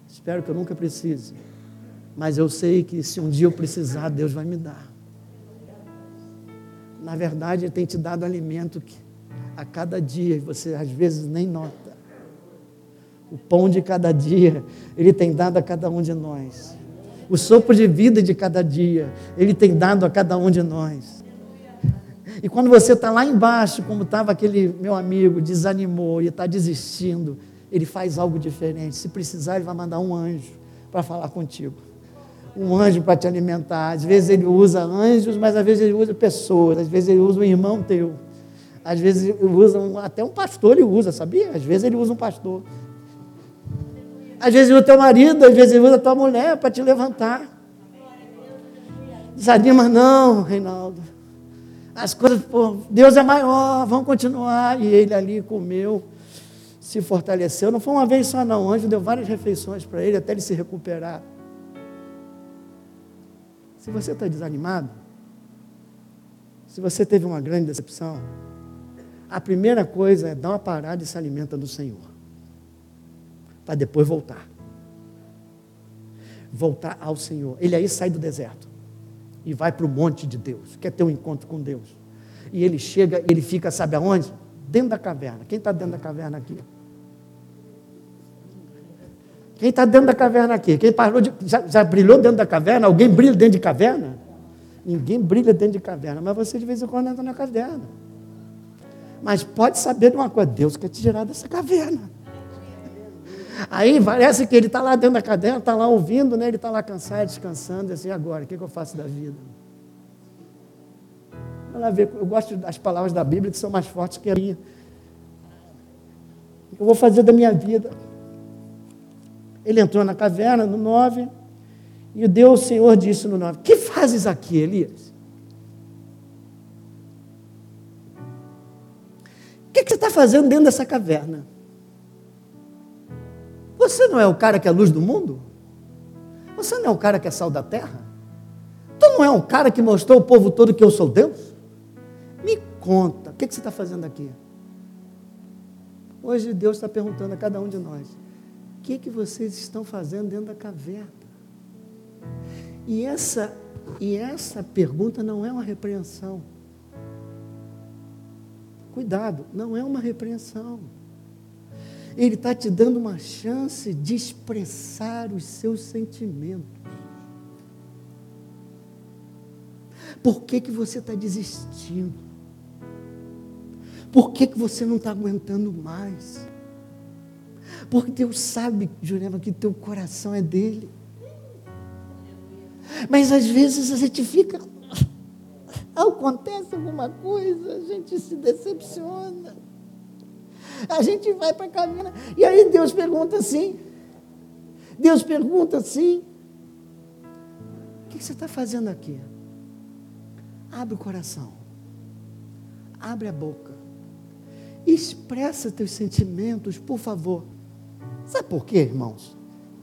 S1: Espero que eu nunca precise. Mas eu sei que se um dia eu precisar, Deus vai me dar. Na verdade, Ele tem te dado alimento que a cada dia você às vezes nem nota. O pão de cada dia, Ele tem dado a cada um de nós. O sopro de vida de cada dia, Ele tem dado a cada um de nós. E quando você está lá embaixo, como estava aquele meu amigo, desanimou e está desistindo, ele faz algo diferente. Se precisar, ele vai mandar um anjo para falar contigo. Um anjo para te alimentar. Às vezes ele usa anjos, mas às vezes ele usa pessoas. Às vezes ele usa um irmão teu. Às vezes ele usa um, até um pastor, ele usa, sabia? Às vezes ele usa um pastor. Às vezes ele usa teu marido, às vezes ele usa tua mulher para te levantar. Desanima não, Reinaldo. As coisas, pô, Deus é maior, vamos continuar. E ele ali comeu se fortaleceu. Não foi uma vez só, não. O anjo deu várias refeições para ele até ele se recuperar. Se você está desanimado, se você teve uma grande decepção, a primeira coisa é dar uma parada e se alimenta do Senhor. Para depois voltar. Voltar ao Senhor. Ele aí sai do deserto e vai para o monte de Deus. Quer ter um encontro com Deus. E ele chega, ele fica, sabe aonde? Dentro da caverna. Quem está dentro da caverna aqui? Quem está dentro da caverna aqui? Quem parou de, já, já, brilhou dentro da caverna? Alguém brilha dentro de caverna? Ninguém brilha dentro de caverna, mas você de vez em quando entra na caverna. Mas pode saber de uma coisa: Deus quer te tirar dessa caverna. Aí parece que ele está lá dentro da caverna, está lá ouvindo, né? ele está lá cansado, descansando, e assim, agora, o que, que eu faço da vida? Eu gosto das palavras da Bíblia que são mais fortes que a minha. O que eu vou fazer da minha vida? Ele entrou na caverna, no 9, e Deus, o Senhor, disse no 9: Que fazes aqui, Elias? O que, que você está fazendo dentro dessa caverna? Você não é o cara que é a luz do mundo? Você não é o cara que é sal da terra? Tu não é um cara que mostrou ao povo todo que eu sou Deus? Me conta, o que, que você está fazendo aqui? Hoje Deus está perguntando a cada um de nós: que, que vocês estão fazendo dentro da caverna? E essa, e essa pergunta não é uma repreensão. Cuidado, não é uma repreensão. Ele está te dando uma chance de expressar os seus sentimentos. Por que, que você está desistindo? Por que, que você não está aguentando mais? Porque Deus sabe, Jurema, que teu coração é dele. Mas às vezes a gente fica. Acontece alguma coisa, a gente se decepciona. A gente vai para a caminhada. E aí Deus pergunta assim. Deus pergunta assim. O que você está fazendo aqui? Abre o coração. Abre a boca. Expressa teus sentimentos, por favor. Sabe por quê, irmãos?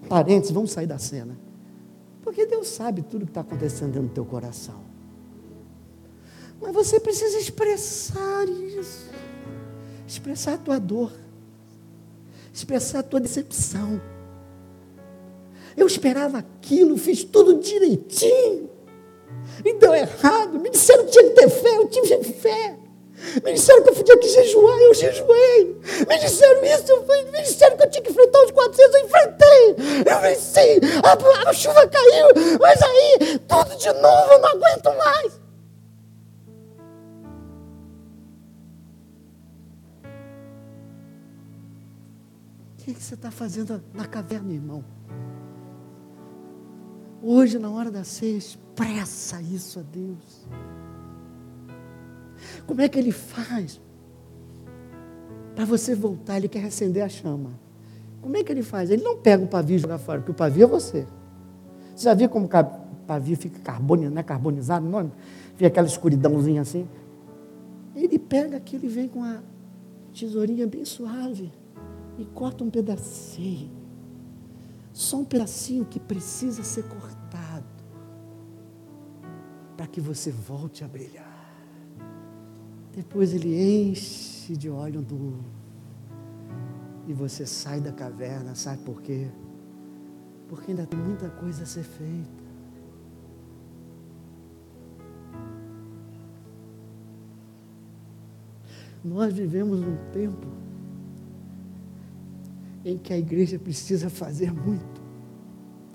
S1: Parentes, vamos sair da cena. Porque Deus sabe tudo que está acontecendo dentro do teu coração. Mas você precisa expressar isso. Expressar a tua dor. Expressar a tua decepção. Eu esperava aquilo, fiz tudo direitinho. E deu errado. Me disseram que tinha que ter fé, eu tive fé. Me disseram que eu tinha que jejuar, eu jejuei. Me disseram isso, eu fui. Me disseram que eu tinha que enfrentar os 400, eu enfrentei. Eu venci. A, a chuva caiu. Mas aí, tudo de novo, eu não aguento mais. Que, que você está fazendo na caverna, irmão? Hoje, na hora da ceia, expressa isso a Deus. Como é que ele faz? Para você voltar, ele quer acender a chama. Como é que ele faz? Ele não pega um pavio e joga fora, porque o pavio é você. Você já viu como o pavio fica carbonizado, é carbonizado, não? Fica aquela escuridãozinha assim. Ele pega aquilo e vem com a tesourinha bem suave e corta um pedacinho. Só um pedacinho que precisa ser cortado para que você volte a brilhar. Depois ele enche de óleo do e você sai da caverna, sabe por quê? Porque ainda tem muita coisa a ser feita. Nós vivemos num tempo em que a igreja precisa fazer muito.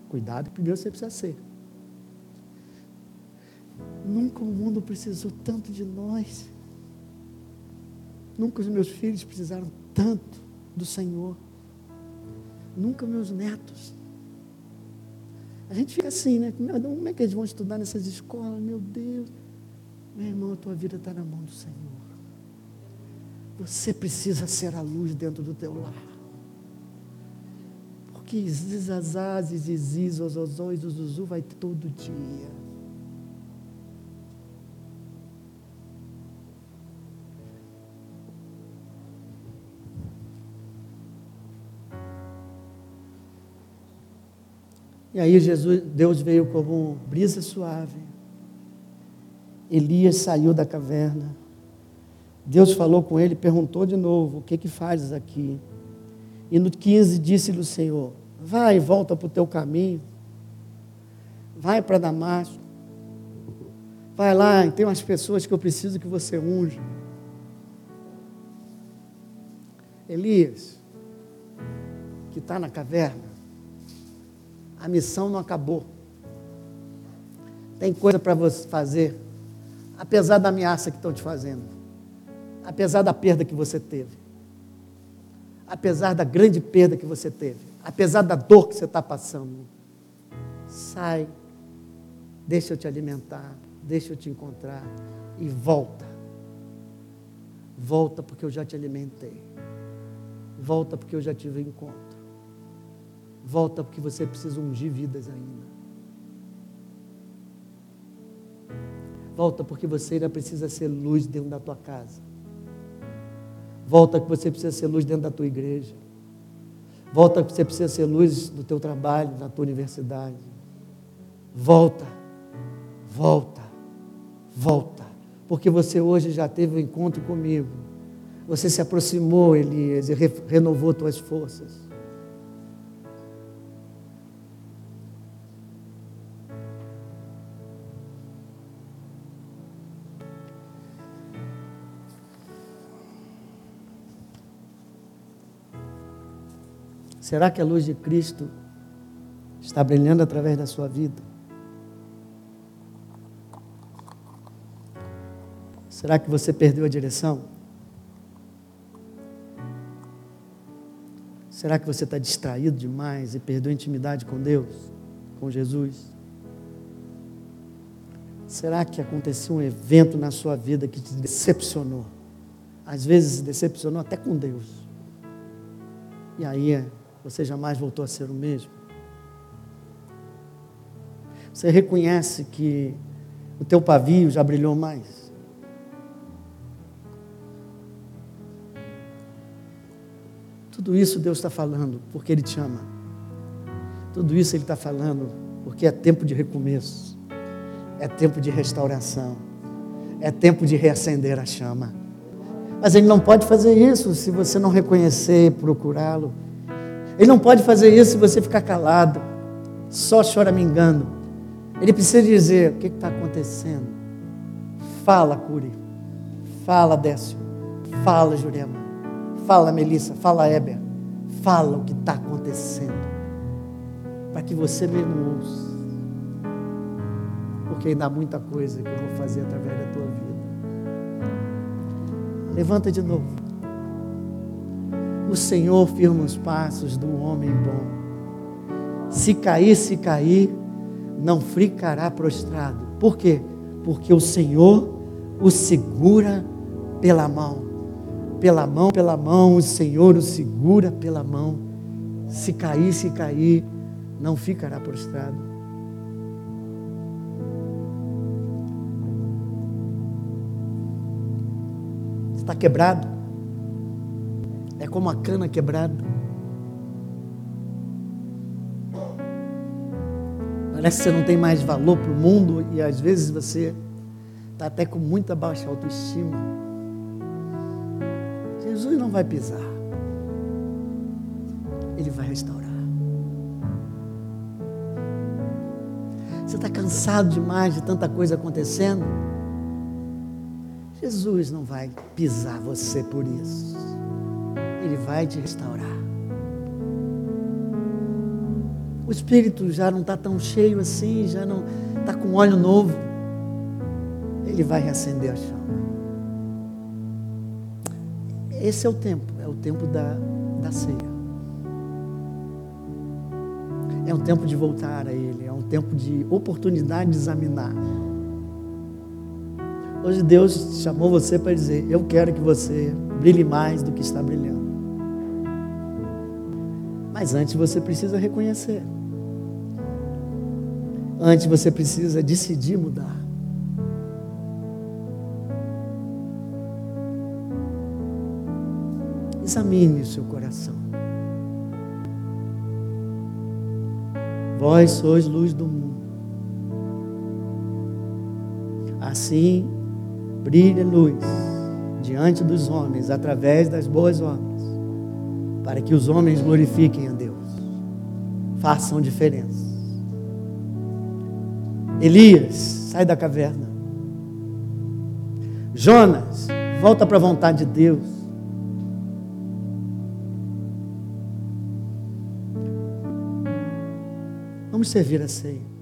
S1: Cuidado, primeiro você precisa ser. Nunca o mundo precisou tanto de nós. Nunca os meus filhos precisaram tanto do Senhor. Nunca meus netos. A gente fica assim, né? Como é que eles vão estudar nessas escolas? Meu Deus. Meu irmão, a tua vida está na mão do Senhor. Você precisa ser a luz dentro do teu lar. Porque zizazazes, zizis, ozozóis, zuzu vai todo dia. E aí Jesus, Deus veio como brisa suave. Elias saiu da caverna. Deus falou com ele, perguntou de novo: O que que fazes aqui? E no 15 disse-lhe o Senhor: Vai e volta para o teu caminho. Vai para Damasco. Vai lá, tem umas pessoas que eu preciso que você unja. Elias, que está na caverna, a missão não acabou. Tem coisa para você fazer, apesar da ameaça que estão te fazendo, apesar da perda que você teve, apesar da grande perda que você teve, apesar da dor que você está passando. Sai, deixa eu te alimentar, deixa eu te encontrar e volta. Volta porque eu já te alimentei. Volta porque eu já tive encontro. Volta porque você precisa ungir vidas ainda. Volta porque você ainda precisa ser luz dentro da tua casa. Volta porque você precisa ser luz dentro da tua igreja. Volta você precisa ser luz no teu trabalho, na tua universidade. Volta, volta, volta. Porque você hoje já teve um encontro comigo. Você se aproximou, Elias, e renovou tuas forças. Será que a luz de Cristo está brilhando através da sua vida? Será que você perdeu a direção? Será que você está distraído demais e perdeu a intimidade com Deus, com Jesus? Será que aconteceu um evento na sua vida que te decepcionou? Às vezes decepcionou até com Deus. E aí é você jamais voltou a ser o mesmo. Você reconhece que o teu pavio já brilhou mais. Tudo isso Deus está falando porque Ele te ama. Tudo isso Ele está falando porque é tempo de recomeço, é tempo de restauração, é tempo de reacender a chama. Mas Ele não pode fazer isso se você não reconhecer e procurá-lo. Ele não pode fazer isso se você ficar calado, só choramingando. Ele precisa dizer: o que está acontecendo? Fala, Curi. Fala, Décio. Fala, Jurema. Fala, Melissa. Fala, Éber. Fala o que está acontecendo. Para que você mesmo ouça. Porque ainda há muita coisa que eu vou fazer através da tua vida. Levanta de novo. O Senhor firma os passos do homem bom. Se cair, se cair, não ficará prostrado. Por quê? Porque o Senhor o segura pela mão. Pela mão, pela mão, o Senhor o segura pela mão. Se cair, se cair, não ficará prostrado. Está quebrado? É como a cana quebrada. Parece que você não tem mais valor para o mundo e às vezes você está até com muita baixa autoestima. Jesus não vai pisar. Ele vai restaurar. Você está cansado demais de tanta coisa acontecendo? Jesus não vai pisar você por isso. Ele vai te restaurar. O espírito já não está tão cheio assim, já não está com óleo novo. Ele vai reacender a chama. Esse é o tempo, é o tempo da, da ceia. É um tempo de voltar a Ele, é um tempo de oportunidade de examinar. Hoje Deus chamou você para dizer: Eu quero que você brilhe mais do que está brilhando. Mas antes você precisa reconhecer. Antes você precisa decidir mudar. Examine o seu coração. Vós sois luz do mundo. Assim brilha luz diante dos homens através das boas obras, para que os homens glorifiquem façam diferença. Elias, sai da caverna. Jonas, volta para a vontade de Deus. Vamos servir a ceia.